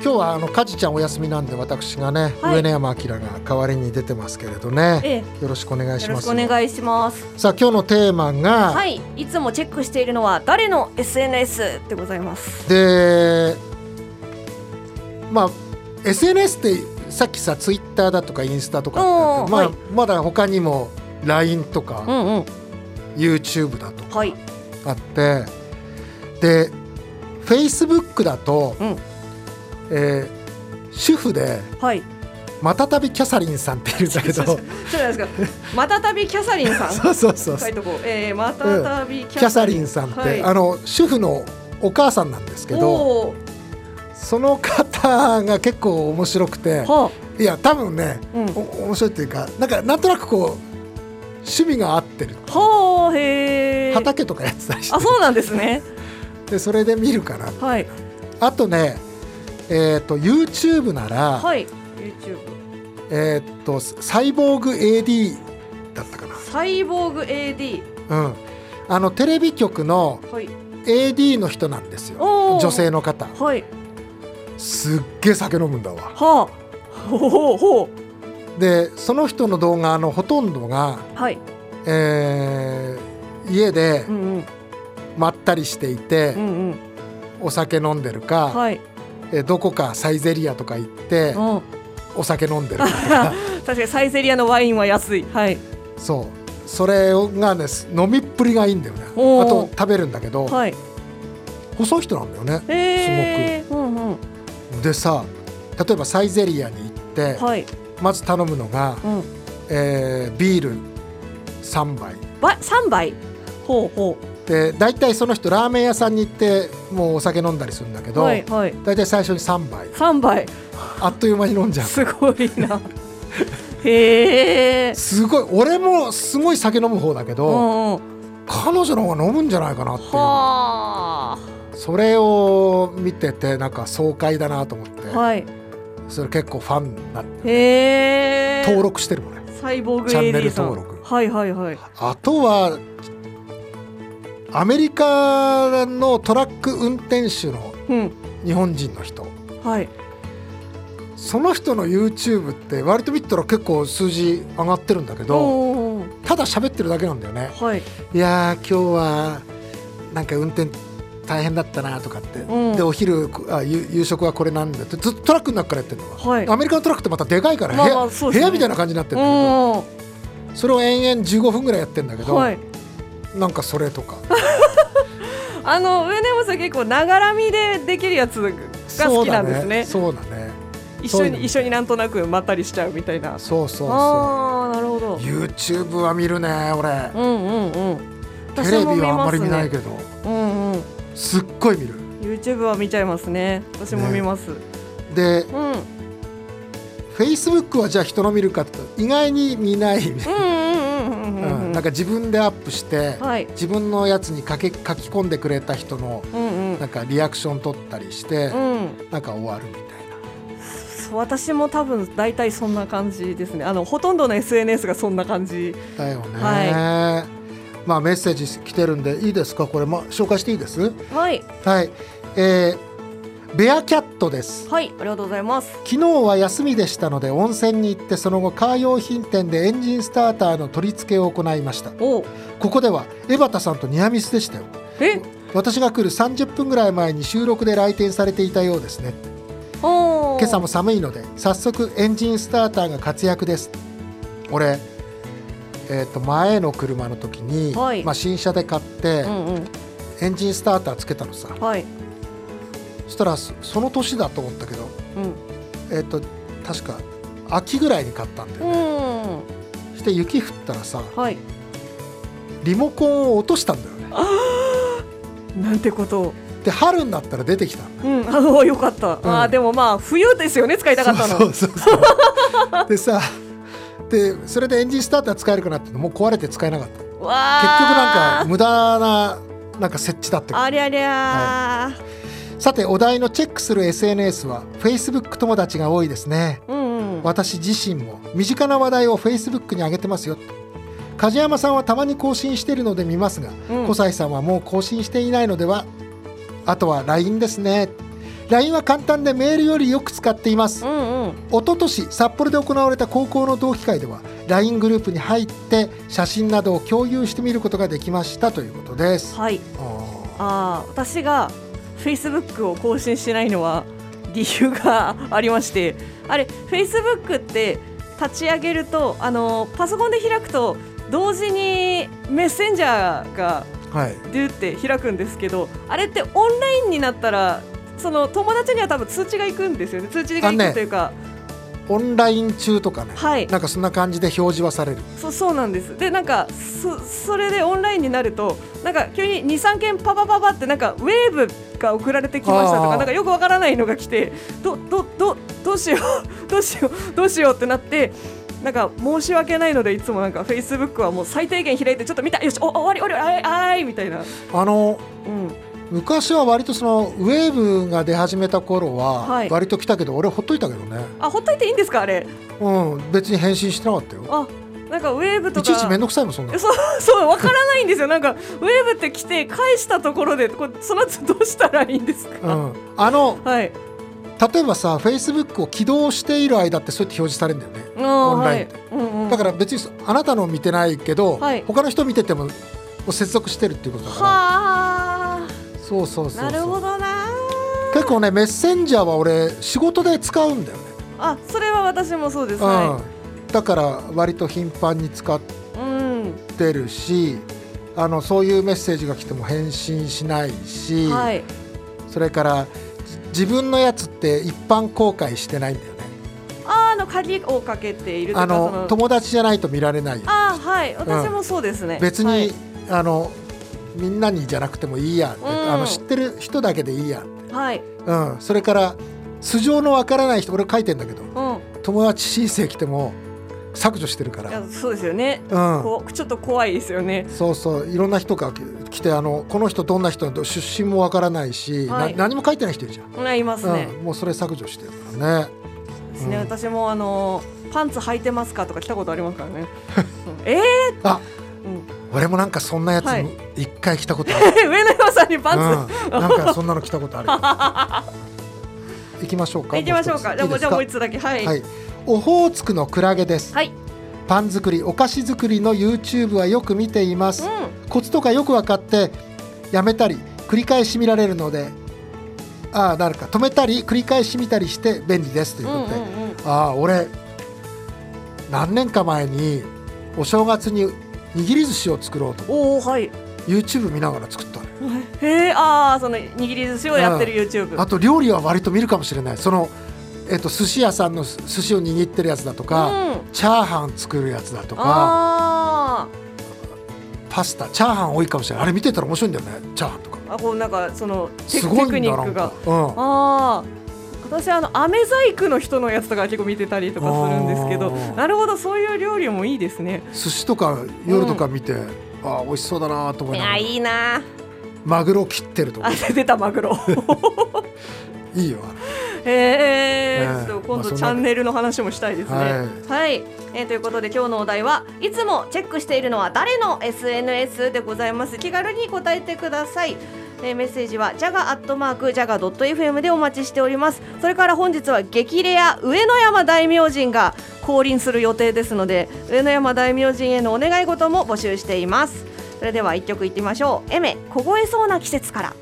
今日はあのかじちゃんお休みなんで私がね、はい。上野山明が代わりに出てますけれどね、えよろしくお願いしよろしますくお願いします。さあ今日のテーマが、はい。いつもチェックしているのは誰の SNS でございます。でまあ SNS ってさっきさツイッターだとかインスタとかまあ、うんはい。まだ他にも LINE とうかんうん。YouTube だとかはい。あってで Facebook だと、うんえー主婦ではい。またたびキャサリンさんっているんだけど。そうなんですか。またたびキャサリンさん。そうそうそう書いとこう。えー、またたびキキャサリンさんって、はい。あの主婦のお母さんなんですけどおその方が結構面白くてーはいや多分ね、うん。お面白いっていうかなんかなんとなくこう趣味が合ってる。あはあへえ畑とかやってたりして。あそうなんですね。でそれで見るかな。はい。あとねえっ、と YouTube なら、はい。YouTube えっ、とサイボーグ AD だったかサイボーグ AD なうん。あのテレビ局のはい。AD の人なんですよ。おー。女性の方。はい。すっげえ酒飲むんだわ。はあ。ほうほうほでその人の動画のほとんどが、うはい。えー家でうんうん。まったりしていてう、んうん。お酒飲んでるか、はいえーどこかサイゼリアとか行ってうん。お酒飲んでる 確かにサイゼリアのワインは安い。はい。そう。それがね飲みっぷりがいいんだよね。あと食べるんだけど、はい。細い人なんだよねえー、うんうん。でさ例えばサイゼリアに行って、はい。まず頼むのが、うん。えービール3杯。ば三杯？ほうほで大体その人ラーメン屋さんに行ってもうお酒飲んだりするんだけうど、はいはい。大体最初に3杯。三杯。あっという間に飲んじゃう。すごいな。へえ。すごい。俺もすごい酒飲む方だけうど、んうん。彼女の方が飲むんじゃないかなっていう。はそれを見ててなんか爽快だなと思って、あはい。それ結構ファンになって登録してるもんね。サイボーグチャンネル登録。はいはいはい。あとはアメリカのトラック運転手のうん。日本人の人。はい。その人の YouTube って割と見てたら結構数字上がってるんだけどただ喋ってるだけなんだよね。はい。いやー今日はなんか運転大変だったなとかって、うん。でお昼あ夕夕食はこれなんだって。ずっとトラックの中からやってるの。は、はい。アメリカのトラックってまたでかいから、まあ部屋まあそうですね。部屋みたいな感じになってるんだけどうそれを延々15分ぐらいやってるんだけど、んはいなんかそれとか。あの上根山さん結構ながらみでできるやつが好きなんですね。そうだね。一そういうの緒に一緒になんとなくまったりしちゃうみたいな。そうそうそう。ああなるほど。YouTube は見るね俺。うんうんうん。テレビはあんまり見ないけけどどうんうんすっごい見る。YouTube は見ちゃいますね。私も見ます、でうん。Facebook はじゃあ人の見るかって意外に見ない、うんうんうんうん。なんか自分でアップして、はい。自分のやつに書け書き込んでくれた人のうんうん。なんかリアクション取ったりして、うん。なんか終わるみたいな。そう私も多分大体そんな感じですね。あのほとんどの SNS がそんな感じ。だよね、はまあメッセージ来てるんでいいですか？これ、ま、紹介していいです？はい。はい。えーベアキャットです。はいありがとうございます。昨日は休みでしたので温泉に行ってその後カー用品店でエンジンスターターの取り付けを行いました。おここでは江端さんとニアミスでしたよ。え？私が来る30分ぐらい前に収録で来店されていたようですね。お今朝も寒いので早速エンジンスターターが活躍です。俺えー、と前の車の時に、はい。まあ、新車で買って、うんうん。エンジンスターターつけたのさ。はいそしたらそその年だと思ったけどうん。えっ、と確か秋ぐらいに買ったんだよね、うん。そして雪降ったらさはい。リモコンを落としたんだよね。なんてこと。をで春になったら出てきた。のうん。あのよかった、あーでもまあ冬ですよね使いたかったの。そうそうそうそう。でさでそれでエンジンスターター使えるかなってもう壊れて使えなかった。結局わなんか無駄ななんか設置だってありゃりゃさてお題のチェックする SNS は Facebook 友達が多いですね。ー、うんうん。私自身も身近な話題を Facebook に上げてますよ。梶山さんはたまに更新しているので見ますが、うん。小西さんはもう更新していないのではあとは LINE ですね。LINE は簡単でメールよりよく使っています。うんうん。一昨年札幌で行われた高校の同期会では LINE グループに入って写真などを共有してみることができましたということです。はい。ああー私が Facebook を更新しないのは理由がありましてあれ Facebook って立ち上げるとあのパソコンで開くと同時にメッセンジャーがデュって開くんですけどあれってオンラインになったらその友達には多分通知が行くんですよね。通知が行くというか、オンライン中とかね、はい。なんかそんな感じで表示はされる。そそうなんです。でなんかそそれでオンラインになるとなんか急に23件パパパパってなんかウェーブが送られてきましたとかなんかよくわからないのが来てどどどどうしよう どうしようどうしようってなってなんか申し訳ないのでいつもなんかフェイスブックはもう最低限開いてちょっと見たよしお終わり終わりあいあいみたいな、あのうん、昔は割とそのウェーブが出始めた頃ははい。割と来たけど、俺ほっといたけどね、あほっといていいんですかあれ？うん、別に返信してなかったよ。あなんかウェーブとか。いちいちめんどくさいもんそんなの。そう そうわからないんですよ。なんかウェーブって来て返したところでこれその後どうしたらいいんですか、うん、あのはい。例えばさ、フェイスブックを起動している間ってそうやって表示されるんだよね。オンラインうんうん、だから別にあなたの見てないけど、はい。他の人見てても接続してるっていうことだから。はそうそうそう。なるほどな。結構ねメッセンジャーは俺仕事で使うんだよね。あそれは私もそうです。うん。は。だから割と頻繁に使っいうんてるし、あのそういうメッセージが来ても返信しないし、はい。それからじ自分のやつって一般公開してないんだよね。ああの鍵をかけているとあの友達じゃないと見られないよ。あーはい。私もそうですね、別に、はい。あのみんなにじゃなくてもいいやうん。あの知ってる人だけでいいや、はい。うん、それから素性のわからない人俺書いてんだけどうん。友達申請来ても削除してるから、そうですよね、うん、こうちょっと怖いですよね。そうそう。いろんな人が来てあのこの人どんな人出身もわからないし、はい。な何も書いてない人いるじゃん、うんいますね、うん、もうそれ削除してるからね。ですね、うん。私もあのパンツ履いてますかとか来たことありますからね。う んえあー、うん、俺もなんかそんなやつはい。一回来たことある、上野山さんにパンツ、うん、なんかそんなの来たことある。行きましょうか行きましょうか。じゃあもうじゃあもう一つつだけ。はい。はい。オホーツクのクラゲです。はい。パン作りお菓子作りの YouTube はよく見ています、うコツとかよく分かってやめたり繰り返し見られるのでああなるか。止めたり繰り返し見たりして便利です。といん。うことで、うんうんうん。ああ俺何年か前にお正月に握り寿司を作ろうとおおはい。YouTube 見ながら作ったのよへえああその握り寿司をやってる YouTube。あと料理は割と見るかもしれないそのえっと寿司屋さんの寿司を握ってるやつだとか、うん。チャーハン作るやつだとかあパスタチャーハン多いかもしれないあれ見てたら面白いんだよねチャーハンとかあ。あこうなんかそのテクニックがか。うんああ。私あの飴細工の人のやつとか結構見てたりとかするんですけどなるほどそういう料理もいいですね。寿司とか夜とか見て、ああ美味しそうだなと思いながら。いいな。マグロ切ってるとかあ出たマグロ。いいよ。へえねえ。ちょっと今度チャンネルの話もしたいですね。はい。はい、えーということで今日のお題はいつもチェックしているのは誰の SNS でございます。気軽に答えてください。えーメッセージはジャガアットマークジャガドット FM でお待ちしております。それから本日は激レア上野山大明神が降臨する予定ですので上野山大明神へのお願い事も募集しています。それでは一曲いってみましょう。エメ凍えそうな季節から。